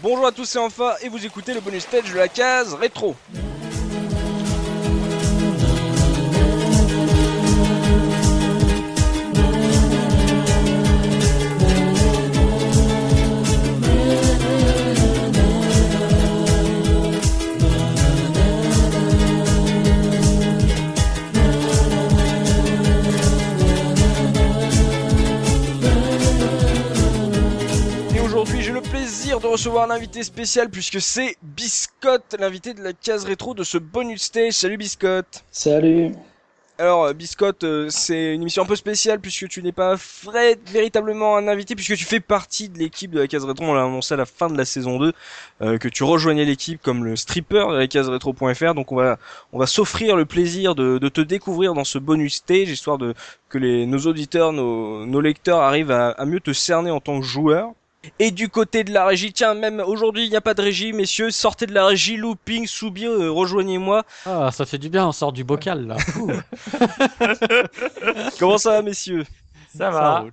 Bonjour à tous, c'est Enfin et vous écoutez le bonus stage de la case rétro. Recevoir un invité spécial puisque c'est Biscotte, l'invité de la case rétro de ce bonus stage. Salut Biscotte. Salut. Alors euh, Biscotte, euh, c'est une émission un peu spéciale puisque tu n'es pas vrai, véritablement un invité puisque tu fais partie de l'équipe de la case rétro. On l'a annoncé à la fin de la saison 2 euh, que tu rejoignais l'équipe comme le stripper de la case rétro.fr. Donc on va on va s'offrir le plaisir de, de te découvrir dans ce bonus stage histoire de que les nos auditeurs, nos, nos lecteurs arrivent à, à mieux te cerner en tant que joueur. Et du côté de la régie, tiens, même aujourd'hui, il n'y a pas de régie, messieurs, sortez de la régie, looping, Soubi, euh, rejoignez-moi. Ah, ça fait du bien, on sort du bocal là. Comment ça va, messieurs? Ça va.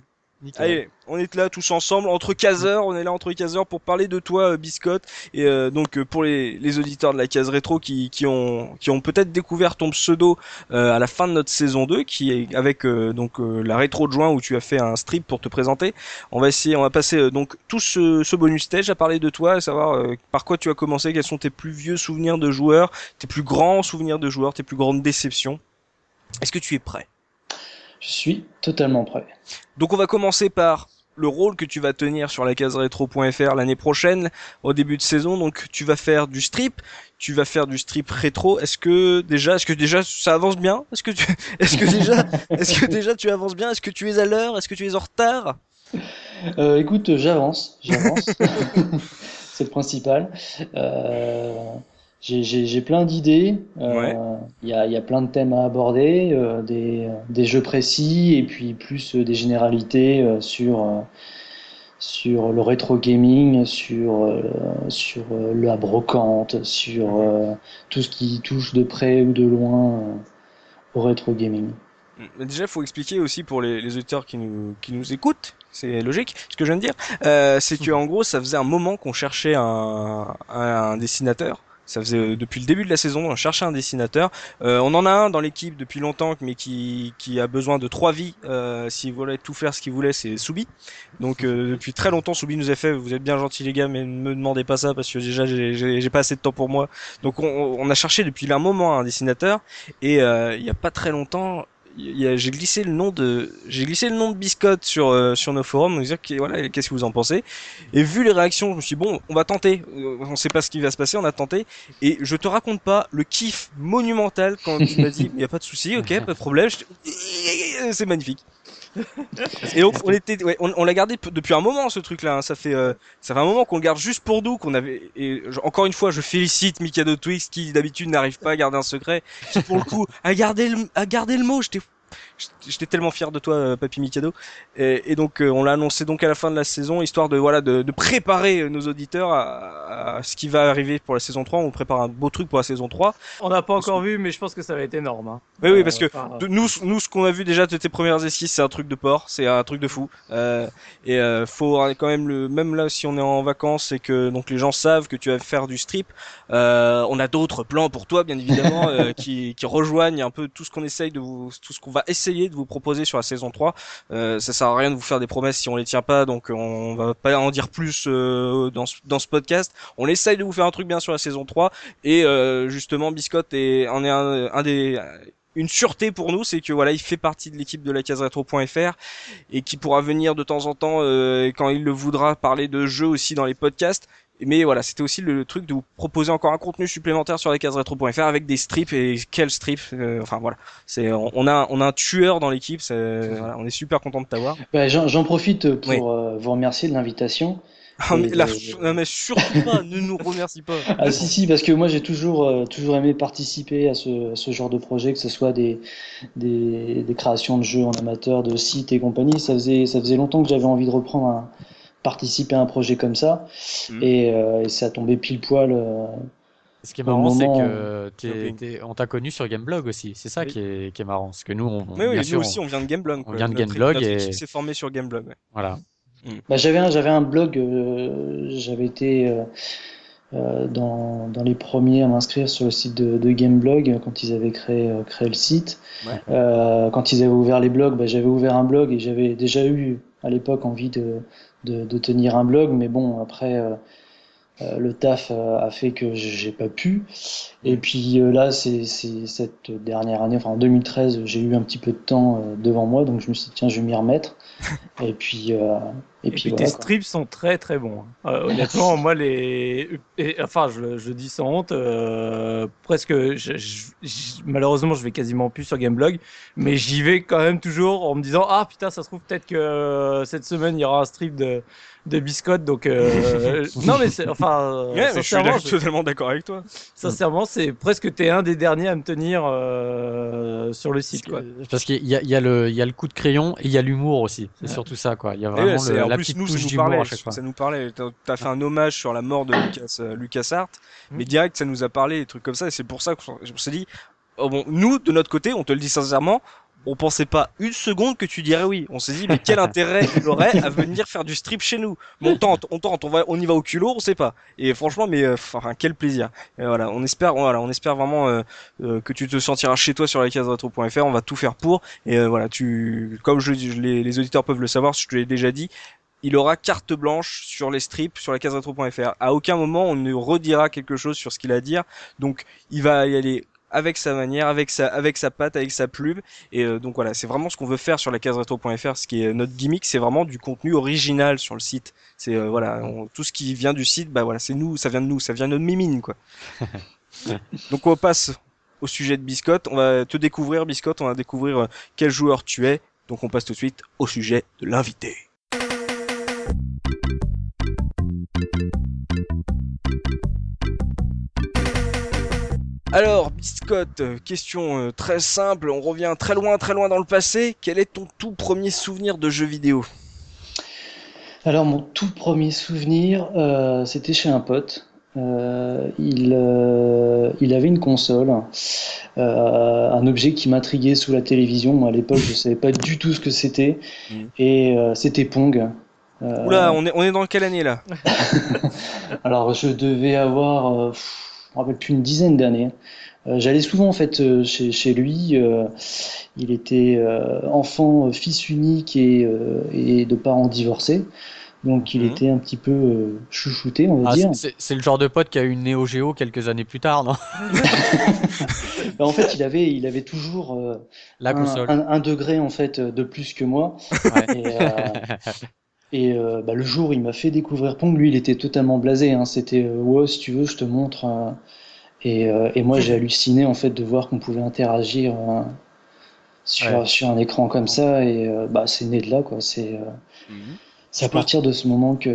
Allez, on est là tous ensemble, entre caseurs, on est là entre caseurs pour parler de toi, euh, Biscotte. Et euh, donc, euh, pour les, les auditeurs de la case rétro qui, qui ont, qui ont peut-être découvert ton pseudo euh, à la fin de notre saison 2, qui est avec donc la rétro de juin où tu as fait un strip pour te présenter, on va essayer, on va passer donc tout ce, ce bonus stage à parler de toi, à savoir par quoi tu as commencé, quels sont tes plus vieux souvenirs de joueurs, tes plus grands souvenirs de joueurs, tes plus grandes déceptions. Est-ce que tu es prêt? Je suis totalement prêt. Donc on va commencer par le rôle que tu vas tenir sur la case rétro.fr l'année prochaine au début de saison. Donc tu vas faire du strip, tu vas faire du strip rétro. Est-ce que déjà, est-ce que déjà ça avance bien? Est-ce que tu, est-ce que déjà, est-ce que déjà tu avances bien? Est-ce que tu es à l'heure? Est-ce que tu es en retard? Euh, écoute, j'avance, j'avance. C'est le principal. Euh, j'ai- plein d'idées. Euh, Ouais. Il y a, il y a plein de thèmes à aborder, euh, des, des jeux précis et puis plus euh, des généralités euh, sur, sur le rétro gaming, sur, sur la brocante, sur tout ce qui touche de près ou de loin au rétro gaming. Mais Déjà, il faut expliquer aussi pour les, les auditeurs qui nous, qui nous écoutent, c'est logique, ce que je viens de dire, c'est que en gros, ça faisait un moment qu'on cherchait un, un dessinateur. Ça faisait euh, depuis le début de la saison, on cherchait un dessinateur. Euh, on en a un dans l'équipe depuis longtemps, mais qui, qui a besoin de trois vies. Euh, S'il voulait tout faire ce qu'il voulait, c'est Soubi. Donc euh, depuis très longtemps, Soubi nous a fait. Vous êtes bien gentils les gars, mais ne me demandez pas ça parce que déjà j'ai- pas assez de temps pour moi. Donc on, on a cherché depuis un moment un dessinateur et euh, il y a pas très longtemps, j'ai glissé le nom de j'ai glissé le nom de Biscotte sur euh, sur nos forums dire que- voilà qu'est-ce que vous en pensez. Et vu les réactions je me suis dit, bon on va tenter. Euh, on sait pas ce qui va se passer on a tenté. Et je te raconte pas le kiff monumental quand tu m'as dit il y a pas de souci ok pas de problème. C'est magnifique et donc on était ouais, on, on l'a gardé depuis un moment ce truc là ça fait euh, ça fait un moment qu'on le garde juste pour nous qu'on avait et je- encore une fois je félicite Mikado Twix qui d'habitude n'arrive pas à garder un secret qui pour le coup a gardé le à garder le mot j'étais j'étais tellement fier de toi euh, Papy Mikado et, et donc euh, on l'a annoncé donc à la fin de la saison histoire de voilà de, de préparer euh, nos auditeurs à, à ce qui va arriver pour la saison 3 on prépare un beau truc pour la saison 3 On n'a pas encore vu, mais je pense que ça va être énorme. hein. oui oui parce que enfin, de- nous, nous, ce qu'on a vu déjà de tes premières esquisses, c'est un truc de porc, c'est un truc de fou. Euh, et euh, faut quand même le, même là, si on est en vacances et que donc les gens savent que tu vas faire du strip, euh, on a d'autres plans pour toi, bien évidemment, euh, qui, qui rejoignent un peu tout ce qu'on essaye de vous, tout ce qu'on va essayer de vous proposer sur la saison 3. Euh, ça sert à rien de vous faire des promesses si on les tient pas, donc on va pas en dire plus euh, dans ce, dans ce podcast. On essaye de vous faire un truc bien sur la saison 3 et euh, justement Biscotte est, en est une sûreté pour nous, c'est que voilà, il fait partie de l'équipe de la case et qui pourra venir de temps en temps euh, quand il le voudra parler de jeux aussi dans les podcasts. Mais voilà, c'était aussi le truc de vous proposer encore un contenu supplémentaire sur la case rétro.fr avec des strips et quels strips. euh, enfin voilà, c'est on a on a un tueur dans l'équipe. Voilà, on est super content de t'avoir. Bah, J'en profite pour Oui. euh, vous remercier de l'invitation. Ah, la- mais surtout pas, ne nous remercie pas. Ah si si parce que moi j'ai toujours euh, toujours aimé participer à ce, à ce genre de projet que ce soit des, des des créations de jeux en amateur de sites et compagnie ça faisait ça faisait longtemps que j'avais envie de reprendre un participer à un projet comme ça Mhm. et, euh, et ça a tombé pile poil euh, Ce qui est marrant, c'est que on t'a connu sur Gameblog aussi. C'est ça Oui. qui est, qui est marrant. Parce que nous, on, Mais oui, bien nous sûr, aussi, on vient de Gameblog. quoi. vient de Notre- Gameblog notre et- s'est formée sur Gameblog. ouais. voilà. Bah, j'avais un, j'avais un blog, euh, j'avais été euh, euh, dans, dans les premiers à m'inscrire sur le site de, de Gameblog quand ils avaient créé, euh, créé le site. Ouais. Euh, quand ils avaient ouvert les blogs, bah, j'avais ouvert un blog et j'avais déjà eu à l'époque envie de, de, de tenir un blog, mais bon, après euh, euh, le taf euh, a fait que j'ai pas pu. Et puis là, c'est c'est cette dernière année, enfin en 2013, j'ai eu un petit peu de temps devant moi, donc je me suis dit tiens, je vais m'y remettre. Et puis et Et puis puis voilà, tes quoi. strips sont très très bons. hein. Euh, honnêtement, moi les, et, enfin je, le- je dis sans honte, euh, presque, je- je- je- malheureusement je vais quasiment plus sur Gameblog, mais j'y vais quand même toujours en me disant ah putain ça se trouve peut-être que euh, cette semaine il y aura un strip de de biscotte donc euh, non mais c'est enfin Ouais, mais je suis totalement d'accord avec toi. sincèrement c'est presque t'es un des derniers à me tenir euh, sur le site quoi. Parce qu'il y a, il y, a le- il y a le coup de crayon et il y a l'humour aussi. C'est Ouais. surtout ça, quoi. Il y a vraiment le- la plus, nous, ça nous parlait, ça nous parlait. T'as fait un hommage sur la mort de Lucas, euh, Lucas Hart, Mm. mais direct, ça nous a parlé, des trucs comme ça, et c'est pour ça qu'on on s'est dit, oh bon, nous, de notre côté, on te le dit sincèrement, on pensait pas une seconde que tu dirais oui. On s'est dit, mais quel intérêt il aurait à venir faire du strip chez nous? Mais on tente, on tente, on va, on y va au culot, on sait pas. Et franchement, mais euh, enfin, quel plaisir. Et voilà, on espère, voilà, on espère vraiment euh, euh, que tu te sentiras chez toi sur la case retro.fr. On va tout faire pour. Et euh, voilà, tu, comme je, je- les, les auditeurs peuvent le savoir, je te l'ai déjà dit, il aura carte blanche sur les strips sur la case retro.fr. À aucun moment on ne redira quelque chose sur ce qu'il a à dire. Donc il va y aller avec sa manière, avec sa, avec sa patte, avec sa plume. Et euh, donc voilà, c'est vraiment ce qu'on veut faire sur la case retro.fr. Ce qui est notre gimmick, c'est vraiment du contenu original sur le site. C'est euh, voilà, on- tout ce qui vient du site, bah voilà, c'est nous, ça vient de nous, ça vient de notre mimine quoi. donc on passe au sujet de Biscotte. On va te découvrir Biscotte, on va découvrir euh, quel joueur tu es. Donc on passe tout de suite au sujet de l'invité. Alors, Biscotte, question euh, très simple, on revient très loin, très loin dans le passé. Quel est ton tout premier souvenir de jeu vidéo? Alors mon tout premier souvenir, euh, c'était chez un pote. Euh, il, euh, il avait une console, euh, un objet qui m'intriguait sous la télévision. Moi à l'époque je savais pas du tout ce que c'était Mhm. et c'était Pong. Euh, Oula, on est, on est dans quelle année là alors je devais avoir, euh, pff, je me rappelle plus une dizaine d'années. Euh, j'allais souvent en fait chez, chez lui. euh, il était euh, enfant, fils unique et, euh, et de parents divorcés. Donc il Mhm. était un petit peu euh, chouchouté, on va Ah, dire. c'est- le genre de pote qui a eu une Neo Geo quelques années plus tard, non Bah, en fait, il avait, il avait toujours euh, La un, console. un- un degré en fait de plus que moi. Ouais. Et, euh, et euh, bah, le jour où il m'a fait découvrir Pong, lui, il était totalement blasé. Hein. C'était, euh, ouais, si tu veux, je te montre. euh. et, euh, et moi, j'ai halluciné en fait de voir qu'on pouvait interagir euh, sur, Ouais. sur un écran comme ça. Et euh, bah, c'est né de là, quoi. C'est, euh, c'est à partir de ce moment que.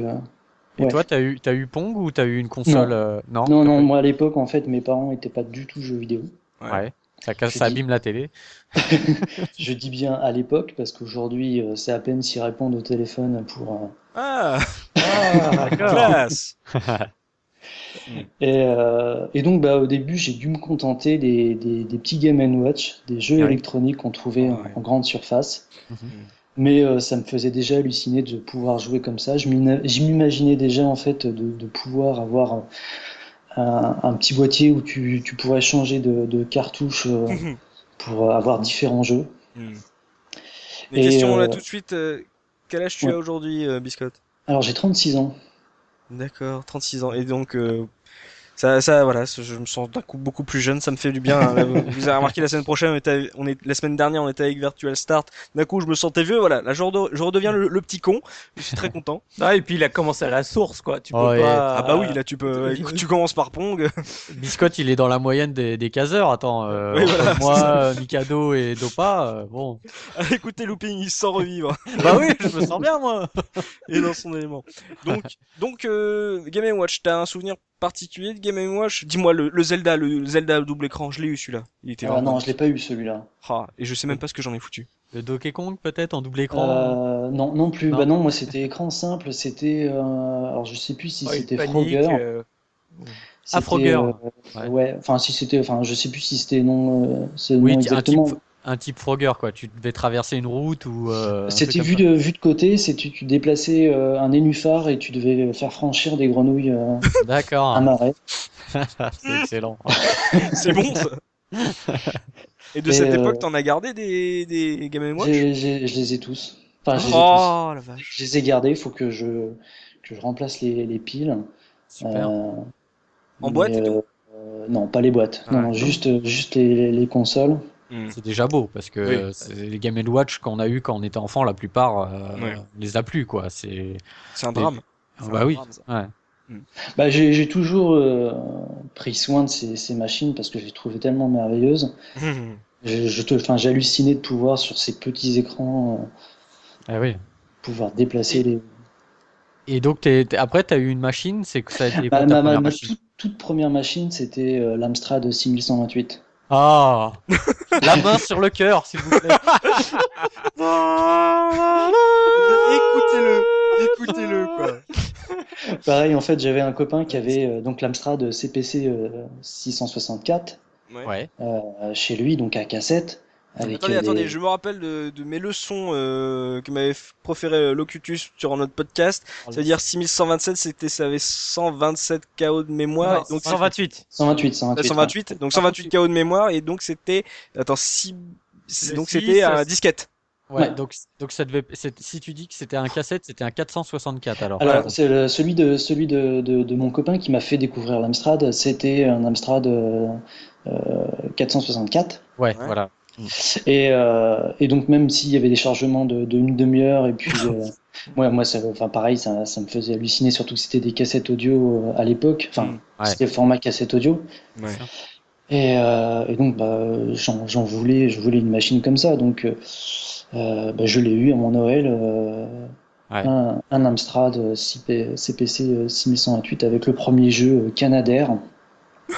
Et Ouais. toi, t'as eu, t'as eu Pong ou t'as eu une console Non. euh, Non, Non, moi à l'époque, en fait, mes parents n'étaient pas du tout jeux vidéo. Ouais. Ça, casse, Je ça dis- abîme la télé. Je dis bien à l'époque parce qu'aujourd'hui, euh, c'est à peine s'y répondre au téléphone pour. euh, Ah, Ah, classe Et, euh, et donc, bah, au début, j'ai dû me contenter des, des, des petits Game Watch, des jeux Ouais. électroniques qu'on trouvait en, Ouais. en grande surface. Mhm. Mais euh, ça me faisait déjà halluciner de pouvoir jouer comme ça. Je m'imaginais déjà en fait de, de pouvoir avoir un, un petit boîtier où tu, tu pourrais changer de, de cartouche euh, pour avoir différents jeux. Les Et, questions là euh, tout de suite. euh, quel âge tu ouais. as aujourd'hui, euh, Biscotte? Alors j'ai 36 ans. D'accord, 36 ans. Et donc, euh, ça, ça, voilà, je me sens d'un coup beaucoup plus jeune, ça me fait du bien. hein. Vous, avez remarqué la semaine prochaine, on était, on est, la semaine dernière, on était avec Virtual Start. D'un coup, je me sentais vieux, voilà. Là, je, rede- je redeviens le, le petit con. Je suis très content. Ah, et puis il a commencé à la source quoi. Tu peux Oh, et- pas. Ah bah oui, là, tu peux, tu commences par Pong. Biscotte, il est dans la moyenne des, des caseurs. Attends, euh, Oui, entre voilà, moi, euh, Mikado et Dopa, euh, bon. Écoutez, Looping, il se sent revivre. Bah oui, je me sens bien, moi. et dans son élément. Donc, donc euh, Game Watch, t'as un souvenir particulier de Game Watch? Dis-moi le, le Zelda, le Zelda à double écran, je l'ai eu celui-là. Il était Ah vraiment. non, je l'ai pas eu celui-là. Ah, et je sais même pas ce que j'en ai foutu. Le Donkey Kong, peut-être, en double écran? Euh, non, non plus. Non. Bah non, moi c'était écran simple. C'était, euh, alors je sais plus si Ouais, c'était panique, Frogger. euh, Ah, Frogger. euh, Ouais. ouais. Enfin, si c'était, enfin, je sais plus si c'était non, euh, c'est oui, un type, exactement. Un type Frogger, quoi. Tu devais traverser une route ou. euh, C'était vu de, vu de côté, c'est tu, tu déplaçais euh, un nénuphar et tu devais faire franchir des grenouilles euh. D'accord. un marais. C'est excellent. C'est bon ça. Et de Et, cette euh, époque, t'en as gardé des, des Game Watch? Je les ai tous. Enfin, je les ai tous. Oh la vache. Je les ai gardés, il faut que je, que je remplace les, les piles. Super. Euh, En boîte mais, et tout Non, pas les boîtes. Ah, non, juste, juste les, les consoles. Hmm. C'est déjà beau parce que Oui. euh, les Game Watch qu'on a eu quand on était enfant, la plupart euh, les a plus quoi. C'est C'est un drame. Ah bah un oui. drame. Ouais. Bah, j'ai j'ai toujours euh, pris soin de ces, ces machines parce que je les trouvais tellement merveilleuses. Hmm. Je, je te, enfin, j'hallucinais de pouvoir sur ces petits écrans euh, Ah oui. pouvoir déplacer les. Et donc t'es- t'es- après t'as eu une machine, c'est que ça a été quoi Ma, ma- ma- toute, toute première machine, c'était euh, l'Amstrad 6128. Ah La main sur le cœur, s'il vous plaît. Écoutez-le, écoutez-le quoi. Pareil, en fait, j'avais un copain qui avait euh, donc l'Amstrad CPC euh, 664 Ouais. Ouais. euh, chez lui, donc à cassette. Avec Attendez, euh, attendez, je me rappelle de, de mes leçons euh, que m'avait proféré euh, Locutus sur notre podcast. Ça veut dire 6127, c'était ça avait 127 KO de mémoire. Non, donc 128. 128, Euh, 128. 128, donc 128 KO de mémoire et donc c'était attends si Le donc six, c'était un disquette. Ouais, Ouais. donc donc ça devait si tu dis que c'était un cassette, c'était un 464 alors. Alors, c'est le- celui de celui de, de, de mon copain qui m'a fait découvrir l'Amstrad. C'était un Amstrad euh, euh, 464. Ouais, Ouais. voilà. Et, euh, et donc même s'il y avait des chargements de, de une demi-heure et puis euh, ouais, moi ça, enfin pareil ça, ça me faisait halluciner surtout que c'était des cassettes audio euh, à l'époque. Enfin Mm. Ouais. c'était format cassette audio. Ouais. Et, euh, et donc bah, j'en j'en voulais, je voulais une machine comme ça. Donc bah, je l'ai eu à mon Noël, euh, Ouais. un, un Amstrad 6P CPC euh, 6128 avec le premier jeu Canadair,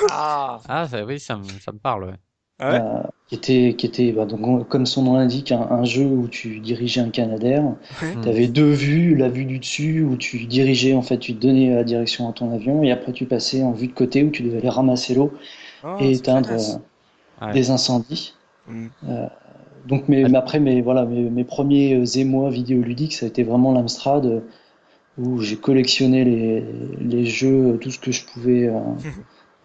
Ah. Ah ça, oui, ça me ça me parle. Ouais. Ah ouais euh, qui était, qui était bah, donc, comme son nom l'indique, un, un jeu où tu dirigeais un Canadair. Hmm. Tu avais deux vues, la vue du dessus où tu dirigeais, en fait, tu donnais la direction à ton avion, et après tu passais en vue de côté où tu devais aller ramasser l'eau Ah, et éteindre euh, Ouais. des incendies. Mm. Donc, mais, mais après, mes, voilà, mes, mes premiers euh, émois vidéoludiques, ça a été vraiment l'Amstrad, euh, où j'ai collectionné les, les jeux, tout ce que je pouvais euh,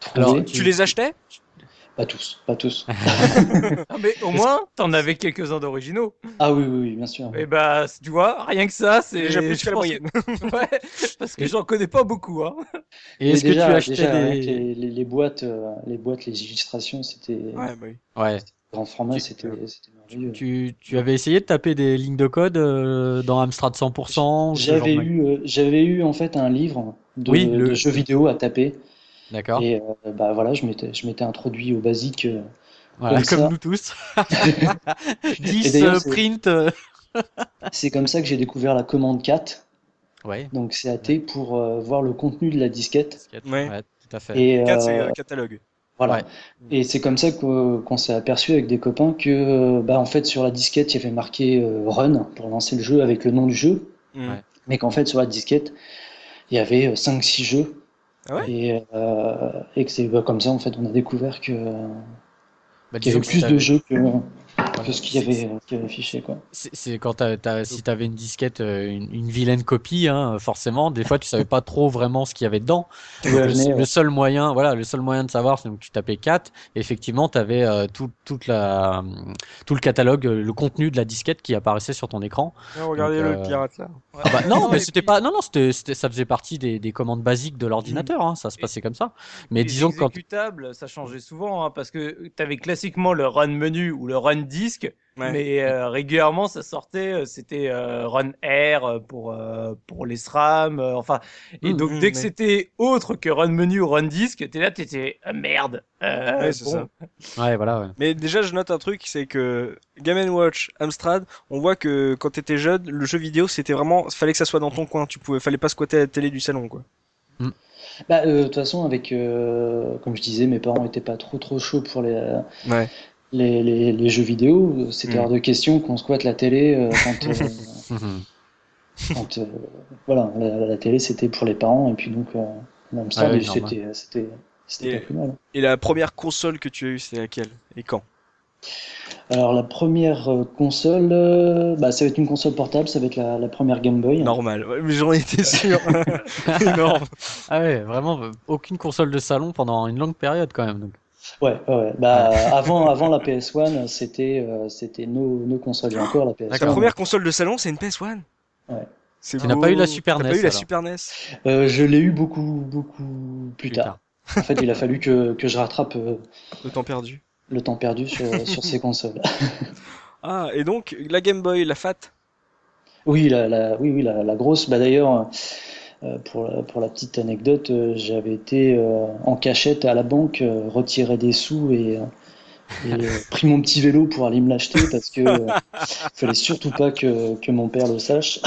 trouver. Alors, Tu les achetais? Pas tous, pas tous. Ah, mais au moins, t'en avais quelques-uns d'originaux. Ah oui, oui, oui, bien sûr. Et bah, tu vois, rien que ça, c'est Déjà plus je que la pense moyenne. que- Ouais, parce que j'en connais pas beaucoup. Hein. Et est-ce que déjà, tu achetais déjà, des avec les, les- les boîtes, euh, les boîtes, les illustrations, c'était Ouais, bah oui. Ouais. grand format, c'était c'était merveilleux. Tu, tu avais essayé de taper des lignes de code euh, dans Amstrad 100% ou ce genre J'avais eu, euh, j'avais eu en fait un livre de, Oui, le- de jeux vidéo à taper. D'accord. Et euh, bah voilà, je m'étais, je m'étais introduit au basique. euh. Voilà, comme comme nous tous. Et 10 d'ailleurs, euh, c'est- print. C'est comme ça que j'ai découvert la commande 4, Ouais. donc CAT, pour euh, voir le contenu de la disquette. disquette, Ouais. tout à fait. Et, 4 c'est catalogue. voilà. Ouais. Et c'est comme ça qu'on s'est aperçu avec des copains que, bah, en fait, sur la disquette, il y avait marqué euh, Run pour lancer le jeu avec le nom du jeu, Mm. Ouais. mais qu'en fait, sur la disquette, il y avait 5-6 jeux. Ah ouais et, euh, et que c'est bah, comme ça, en fait, on a découvert que, Bah, qu'il y avait plus de jeux que, que ce qu'il y avait, euh, avait quoi. C'est quand t'as, t'as- si t'avais une disquette, euh, une, une vilaine copie, hein, forcément, des fois tu savais pas trop vraiment ce qu'il y avait dedans. Tu le, seul moyen, voilà, le seul moyen de savoir, c'est que tu tapais 4, et effectivement, tu avais tout, toute la, tout le catalogue, euh, le contenu de la disquette qui apparaissait sur ton écran. Ah, regardez Donc, le euh, pirate là. Ah bah, non, mais c'était puis- pas, non, non, c'était, c'était- ça faisait partie des, des commandes basiques de l'ordinateur, hein, ça se Et- passait comme ça. Mais disons que quand, ça changeait souvent, hein, parce que tu avais classiquement le run menu ou le run Ouais. mais euh, régulièrement ça sortait, euh, c'était euh, run R euh, pour, euh, pour les SRAM, euh, enfin. Et Mm, donc mm, dès que mais- c'était autre que run menu ou run disque, t'es là, t'étais ah, merde. Euh, Ouais, c'est bon. ça. ouais, voilà, ouais. Mais déjà, je note un truc, c'est que Game Watch, Amstrad, on voit que quand t'étais jeune, le jeu vidéo, c'était vraiment, fallait que ça soit dans ton coin. Tu pouvais, fallait pas squatter la télé du salon, quoi. Bah, euh, de toute façon, avec, euh, comme je disais, mes parents étaient pas trop trop chauds pour les, Ouais. Les, les, les jeux vidéo. C'était Mm. hors de question qu'on squatte la télé euh, quand, euh, Mhm. quand, euh, voilà, la, la télé c'était pour les parents et puis donc euh, oui, normal. c'était c'était c'était Et- pas plus mal. Et la première console que tu as eue, c'était laquelle Et quand? Alors la première console, euh, bah, ça va être une console portable, ça va être la, la première Game Boy. Normal, ouais, mais j'en étais sûr. Énorme. Ah ouais, vraiment, aucune console de salon pendant une longue période quand même. Donc. Ouais, ouais, ouais. Bah, avant, avant la PS1, c'était euh, c'était nos, nos consoles. Et encore la PS1. Ta première console de salon, c'est une PS1 Ouais. Tu n'as pas eu la Super NES, pas eu la alors. Super NES Euh, je l'ai eu beaucoup, beaucoup plus, Plus tard. En fait, il a fallu que, que je rattrape euh, Le temps perdu. le temps perdu sur, sur ces consoles. Ah, et donc, la Game Boy, la FAT Oui, la, la, oui, oui, la, la grosse. Bah, d'ailleurs, euh, pour, la, pour la petite anecdote, euh, j'avais été euh, en cachette à la banque, euh, retirer des sous et, euh, et euh, pris mon petit vélo pour aller me l'acheter parce que euh, fallait surtout pas que, que mon père le sache.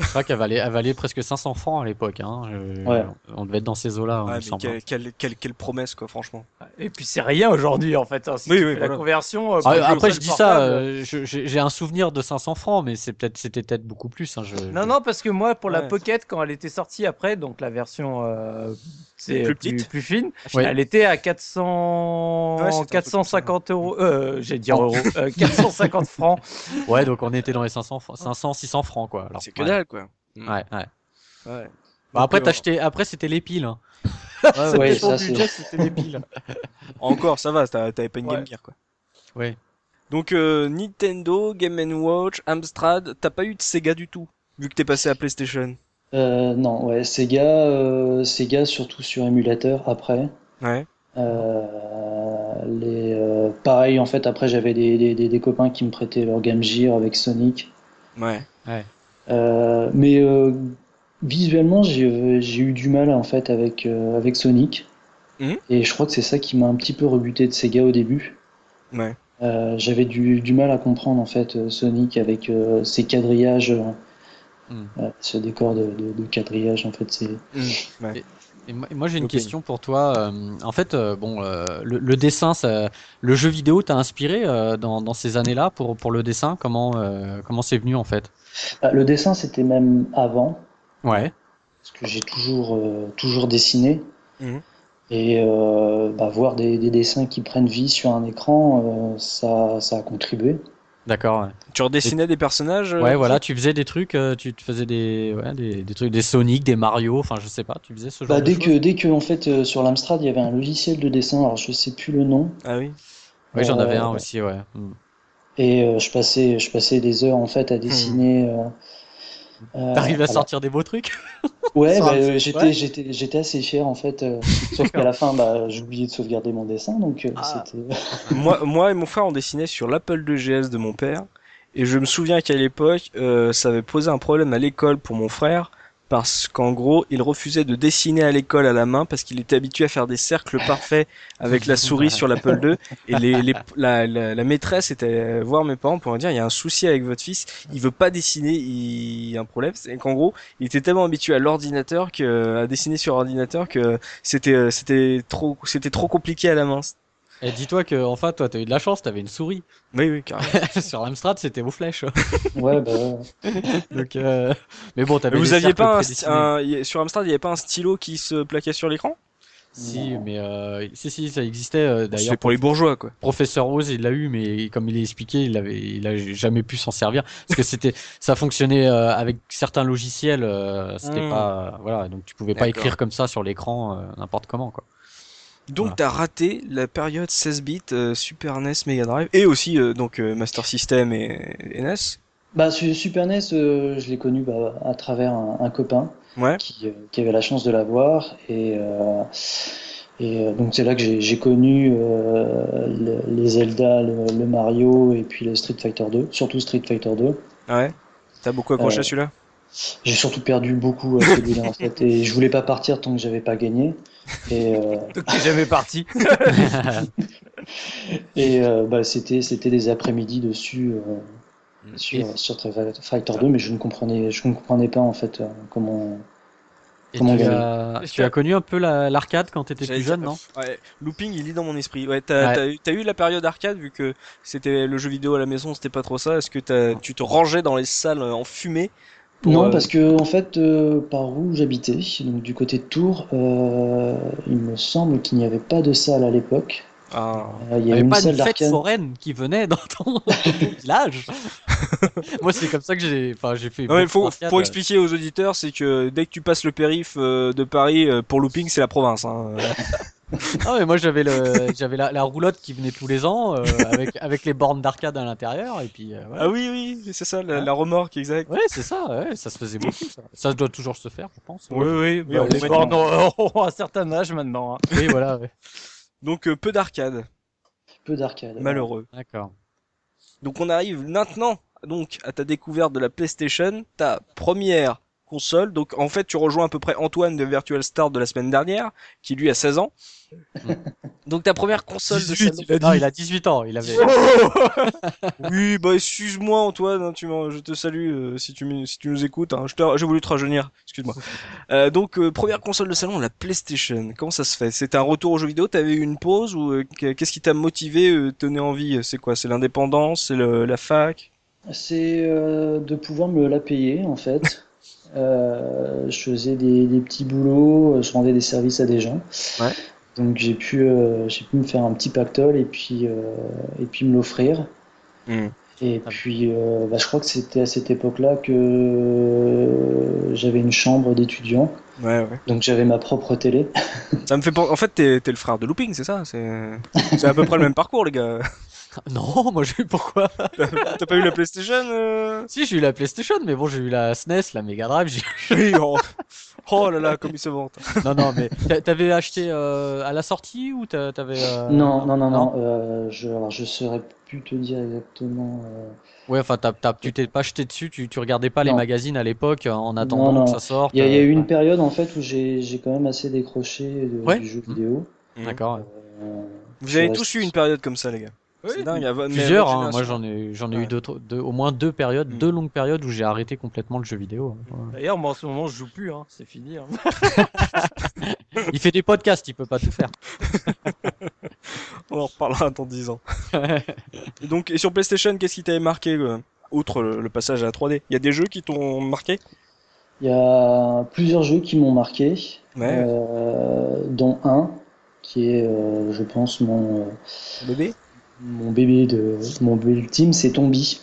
Je crois qu'elle valait, elle valait presque 500 francs à l'époque. Hein. Ouais. On devait être dans ces eaux-là, Ouais, mais semble. quelle, quelle, quelle, quelle promesse, quoi, franchement. Et puis c'est rien aujourd'hui en fait. hein. Si Oui, oui, la conversion. euh, Ah, après, je dis ça, euh, j'ai un souvenir de 500 francs, mais c'est peut-être, c'était peut-être beaucoup plus. Hein, je... Non, non, parce que moi, pour la. Pocket, quand elle était sortie après, donc la version euh, c'est Plus plus, petite. plus fine, Ouais. elle était à 400, Ouais, c'était un peu plus 450 euros, euh, j'ai dire euros, euh, 450 francs. Ouais, donc on était dans les 500, fr- 500 600 francs, quoi. C'est que dalle, quoi. Ouais, ouais. Ouais. Bah, après, Donc, euh, t'achetais, après, c'était les piles. Hein. ouais, Ouais, Ton ça, c'est- budget, c'était les piles. Encore, ça va, t'as- t'avais pas une Game Ouais. Gear, quoi. Ouais. Donc, euh, Nintendo, Game Watch, Amstrad, t'as pas eu de Sega du tout, vu que t'es passé à PlayStation? Euh, non, ouais, Sega, euh, Sega surtout sur émulateur après. Ouais. Euh, les, euh, pareil, en fait, après j'avais des, des, des, des copains qui me prêtaient leur Game Gear avec Sonic. Ouais. Euh, mais euh, visuellement, j'ai eu du mal en fait avec, euh, avec Sonic. Mhm. Et je crois que c'est ça qui m'a un petit peu rebuté de Sega au début. Ouais. Euh, J'avais du, du mal à comprendre en fait euh, Sonic avec euh, ses quadrillages, ce décor de, de, de quadrillage en fait. C'est Mm. Ouais. Et moi, moi, j'ai une question pour toi. euh, en fait, euh, bon, euh, le, le dessin, ça, le jeu vidéo t'a inspiré euh, dans, dans ces années-là pour, pour le dessin? Comment, euh, comment c'est venu en fait? Ah, le dessin, c'était même avant. Ouais. parce que j'ai toujours, euh, toujours dessiné. Mhm. Et euh, bah, voir des, des dessins qui prennent vie sur un écran, euh, ça, ça a contribué. D'accord. Ouais. Tu redessinais des personnages euh, Ouais, voilà, tu faisais des trucs, euh, tu te faisais des, ouais, des, des trucs, des Sonic, des Mario, enfin, je sais pas, tu faisais ce genre Bah, de dès choses que, dès que en fait, euh, sur l'Amstrad, il y avait un logiciel de dessin, alors je sais plus le nom, Ah oui. Ouais, j'en avais un aussi, ouais. Mm. et euh, je passais, je passais des heures en fait à dessiner. euh, euh, T'arrives à alors- sortir des beaux trucs? Ouais, bah, euh, j'étais, ouais. j'étais, j'étais assez fier en fait. euh, sauf qu'à la fin, bah, j'ai oublié de sauvegarder mon dessin, donc euh, Ah. c'était. moi, moi et mon frère, on dessinait sur l'Apple II GS de mon père. Et je me souviens qu'à l'époque, euh, ça avait posé un problème à l'école pour mon frère. Parce qu'en gros, il refusait de dessiner à l'école à la main parce qu'il était habitué à faire des cercles parfaits avec la souris sur l'Apple II. Et la, maîtresse était voir mes parents pour leur dire il y a un souci avec votre fils, il veut pas dessiner, il y a un problème. C'est qu'en gros, il était tellement habitué à l'ordinateur que à dessiner sur ordinateur que c'était euh, c'était trop c'était trop compliqué à la main. Et dis-toi que, enfin, toi, t'as eu de la chance, t'avais une souris. Oui oui carrément. Sur l'Amstrad, c'était aux flèches. Ouais, bah, ouais. Donc, euh, mais bon, t'avais Mais vous aviez pas un, sur Amstrad, il y avait pas un stylo qui se plaquait sur l'écran? Si, Non. mais euh, si, si, ça existait. euh, D'ailleurs, C'est pour les bourgeois quoi. Professeur Rose, il l'a eu, mais comme il est expliqué, il avait, il a jamais pu s'en servir parce que c'était, ça fonctionnait euh, avec certains logiciels. euh, c'était Hmm. pas, voilà, donc tu pouvais pas écrire comme ça sur l'écran euh, n'importe comment, quoi. Donc Voilà. t'as raté la période 16 bits euh, Super NES, Mega Drive et aussi euh, donc euh, Master System et, et NES. Bah, Super NES, euh, je l'ai connu bah, à travers un, un copain Ouais. qui, euh, qui avait la chance de l'avoir. Et, euh, et donc, c'est là que j'ai connu euh, le- les Zelda, le, le Mario et puis le Street Fighter 2, surtout Street Fighter 2. Ouais. T'as beaucoup accroché Euh, à celui-là? J'ai surtout perdu beaucoup à celui-là en fait. Et je voulais pas partir tant que j'avais pas gagné. Et, euh, jamais parti. et euh, bah, c'était c'était des après-midi dessus. euh, sur, sur Street Fighter 2, mais je ne comprenais, je ne comprenais pas en fait euh, comment. Et Comment tu gagner as, tu as connu un peu la- l'arcade quand t'étais plus jeune, non Ouais. Looping, il lit dans mon esprit. Ouais. T'as Ouais. eu- la période arcade vu que c'était le jeu vidéo à la maison, c'était pas trop ça. Est-ce que t'as- tu te rangeais dans les salles en fumée pour, Non, euh, parce que en fait, euh, par où j'habitais, donc du côté de Tours, euh, il me semble qu'il n'y avait pas de salle à l'époque. Ah. Euh, Il Il y a avait une pas salle une fête foraine qui venait dans ton, dans ton village. Moi, c'est comme ça que j'ai, enfin, j'ai fait. Non, mais beaucoup faut, d'arcades. pour expliquer aux auditeurs, c'est que dès que tu passes le périph de Paris pour looping, c'est la province. Hein. Ah, mais moi, j'avais le, j'avais la, la roulotte qui venait tous les ans, euh, avec, avec les bornes d'arcade à l'intérieur, et puis, euh, voilà. Ah oui, oui, c'est ça, la, Hein la remorque, exact. Ouais, c'est ça, ouais, ça se faisait beaucoup, ça. Ça doit toujours se faire, je pense. Oui, oui, Oui, bah, les bornes ont, un certain âge maintenant. hein. Oui, voilà, ouais. Donc euh, peu d'arcade, Peu d'arcade. malheureux. D'accord. Donc on arrive maintenant donc à ta découverte de la PlayStation, ta première console. Donc en fait, tu rejoins à peu près Antoine de Virtual Start de la semaine dernière, qui lui a 16 ans. donc ta première console de 18, salon. il a Non, il a 18 ans, il avait. Oui, bah excuse-moi Antoine, hein, tu je te salue euh, si tu me- si tu nous écoutes. Hein. Je J'ai voulu te rajeunir, excuse-moi. Euh, donc euh, première console de salon, la PlayStation. Comment ça se fait? C'est un retour aux jeux vidéo? T'avais eu une pause ou euh, qu'est-ce qui t'a motivé, euh, te donné envie? C'est quoi? C'est l'indépendance? C'est la fac? C'est euh, de pouvoir me la payer en fait. Euh, je faisais des, des petits boulots, euh, je rendais des services à des gens. Ouais. Donc j'ai pu, euh, j'ai pu me faire un petit pactole et puis, euh, et puis me l'offrir. Hmm. Et puis euh, bah, je crois que c'était à cette époque-là que euh, j'avais une chambre d'étudiant. Ouais, ouais. Donc j'avais ma propre télé. Ça me fait En fait, t'es t'es le frère de Looping, c'est ça? C'est c'est à peu près le même parcours, les gars. Non, moi, j'ai eu pourquoi? T'as pas eu la PlayStation euh? Si, j'ai eu la PlayStation, mais bon, j'ai eu la SNES, la Mega Drive. j'ai- Oui, oh. oh là là, comme il se vante. Non, non, mais t'a- t'avais acheté euh, à la sortie ou t'a- t'avais. euh, Non, non, non, non. euh, je, alors je saurais plus te dire exactement. euh, Ouais, enfin, t'as- t'as- tu t'es pas jeté dessus, tu, tu regardais pas les magazines à l'époque en attendant non. que ça sorte. Il y a, il y a eu une période en fait où j'ai j'ai quand même assez décroché de- Ouais. du jeu vidéo. D'accord. ouais. Euh, Vous avez tous eu une période comme ça, les gars. C'est dingue. vo- mais à Plusieurs, hein, moi j'en ai, j'en ai Ouais. eu deux, deux- au moins deux périodes, Mm. deux longues périodes où j'ai arrêté complètement le jeu vidéo. hein. D'ailleurs, moi en ce moment, je joue plus, hein. c'est fini. hein. Il fait des podcasts, il peut pas tout faire. On en reparlera dans 10 ans. Et donc, et sur PlayStation, qu'est-ce qui t'avait marqué, euh, outre le, le passage à la 3D Il y a des jeux qui t'ont marqué? Il y a plusieurs jeux qui m'ont marqué, Ouais. euh, dont un qui est, euh, je pense, mon, euh, Bébé mon bébé de mon bébé ultime, c'est Tombi.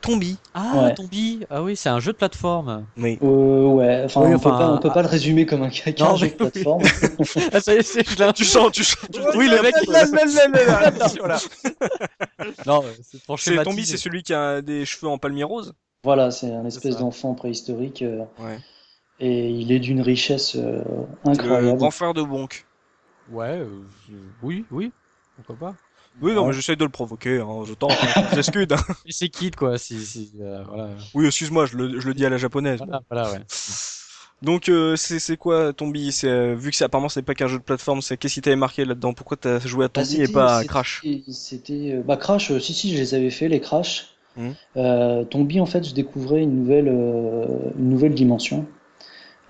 Tombi. Ah, Ouais. Tombi, ah oui, c'est un jeu de plateforme. Oui. Euh, ouais, enfin, Oui, on, enfin, peut pas, on peut ah. pas le résumer comme un, qu'un Non, jeu mais de plateforme. Ah, ça y est, c'est, je l'ai- Tu sens, tu sens. tu- Oui, le mec, il- Là, là, là, là, là, là. Voilà. Non, c'est pour C'est schématiser. Tombi, c'est celui qui a des cheveux en palmier rose. Voilà, c'est un espèce d'enfant préhistorique euh, Ouais. et il est d'une richesse euh, Le incroyable. grand frère de Bonk. Ouais, euh, oui, oui, pourquoi pas. Oui, non, Ouais. mais j'essaie de le provoquer. Hein. Je tente. hein. J'escude. hein. Et c'est Kid, quoi, si, si, euh, voilà. Oui, excuse-moi, je le, je le dis à la japonaise. Voilà, voilà, ouais. Donc, euh, c'est c'est quoi Tombi? C'est euh, vu que c'est apparemment c'est pas qu'un jeu de plateforme, c'est qu'est-ce qui t'avait marqué là-dedans? Pourquoi t'as joué à Bah, Tombi et c'était- pas à Crash? C'était euh, bah Crash, euh, si si, je les avais fait les Crash. Euh, Tombi en fait, je découvrais une nouvelle euh, une nouvelle dimension.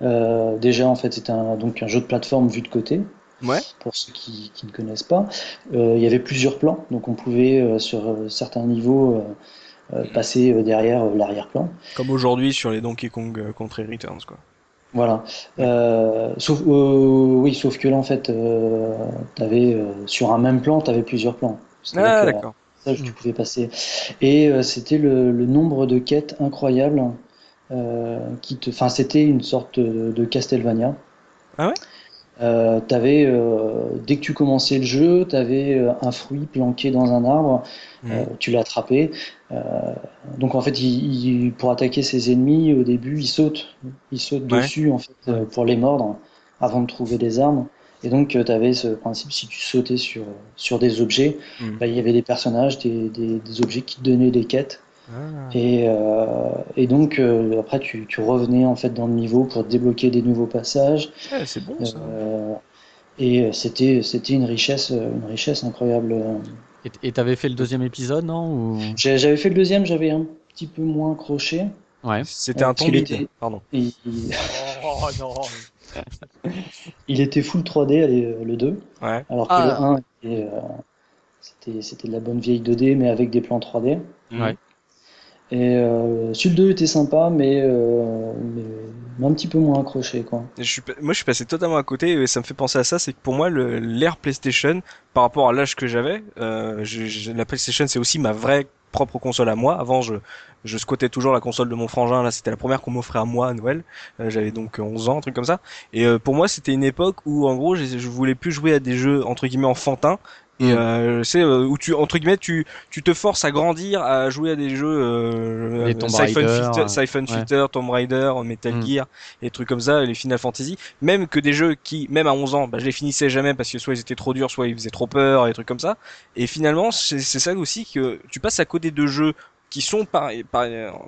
Euh, déjà en fait, c'était un, donc un jeu de plateforme vu de côté. Ouais. Pour ceux qui, qui ne connaissent pas, Euh, il y avait plusieurs plans, donc on pouvait euh, sur euh, certains niveaux euh, euh, passer euh, derrière euh, l'arrière-plan. Comme aujourd'hui sur les Donkey Kong euh, Country Returns, quoi. Voilà. Euh, sauf, euh, oui, sauf que là, en fait, euh, t'avais, euh, sur un même plan, tu avais plusieurs plans. Ah, que, d'accord. ça, tu pouvais passer. Et euh, c'était le, le nombre de quêtes incroyables euh, qui te, enfin, c'était une sorte de, de Castlevania. Ah ouais? Euh, t'avais, euh, dès que tu commençais le jeu, tu avais un fruit planqué dans un arbre, Mhm. euh, tu l'as attrapé. Euh, donc en fait, il, il- pour attaquer ses ennemis, au début, il saute, il saute Ouais. dessus en fait euh, pour les mordre avant de trouver des armes. Et donc tu avais ce principe, si tu sautais sur sur des objets, Mhm. bah, il y avait des personnages, des, des, des objets qui te donnaient des quêtes. Ah. Et, euh, et donc euh, après tu, tu revenais en fait dans le niveau pour débloquer des nouveaux passages. Ouais, c'est bon ça. Euh, et c'était c'était une richesse une richesse incroyable. Et t'avais fait le deuxième épisode, non ou... J'avais fait le deuxième, j'avais un petit peu moins accroché. Ouais. C'était un Tombi. était- Pardon. Il, Oh non. il était full 3D allez, le 2, Ouais. alors que Ah. le 1 était, euh, c'était c'était de la bonne vieille 2D mais avec des plans 3D. Ouais. Et euh, celui 2 était sympa, mais, euh, un petit peu moins accroché, quoi. Moi, je suis passé totalement à côté et ça me fait penser à ça. C'est que pour moi, l'ère PlayStation, par rapport à l'âge que j'avais, euh, la PlayStation, c'est aussi ma vraie propre console à moi. Avant, je, je toujours la console de mon frangin. Là, c'était la première qu'on m'offrait à moi à Noël. Euh, J'avais donc 11 ans, un truc comme ça. Et euh, pour moi, c'était une époque où, en gros, je, je voulais plus jouer à des jeux entre guillemets enfantins. Et euh, c'est euh, où tu entre guillemets tu tu te forces à grandir à jouer à des jeux euh, Tomb Siphon euh, Siphon ouais. Tomb Raider, Metal Mm. Gear et trucs comme ça, les Final Fantasy, même que des jeux qui, même à 11 ans, bah, je les finissais jamais parce que soit ils étaient trop durs, soit ils faisaient trop peur, et trucs comme ça. Et finalement, c'est c'est ça aussi que tu passes à côté de jeux qui sont par, par,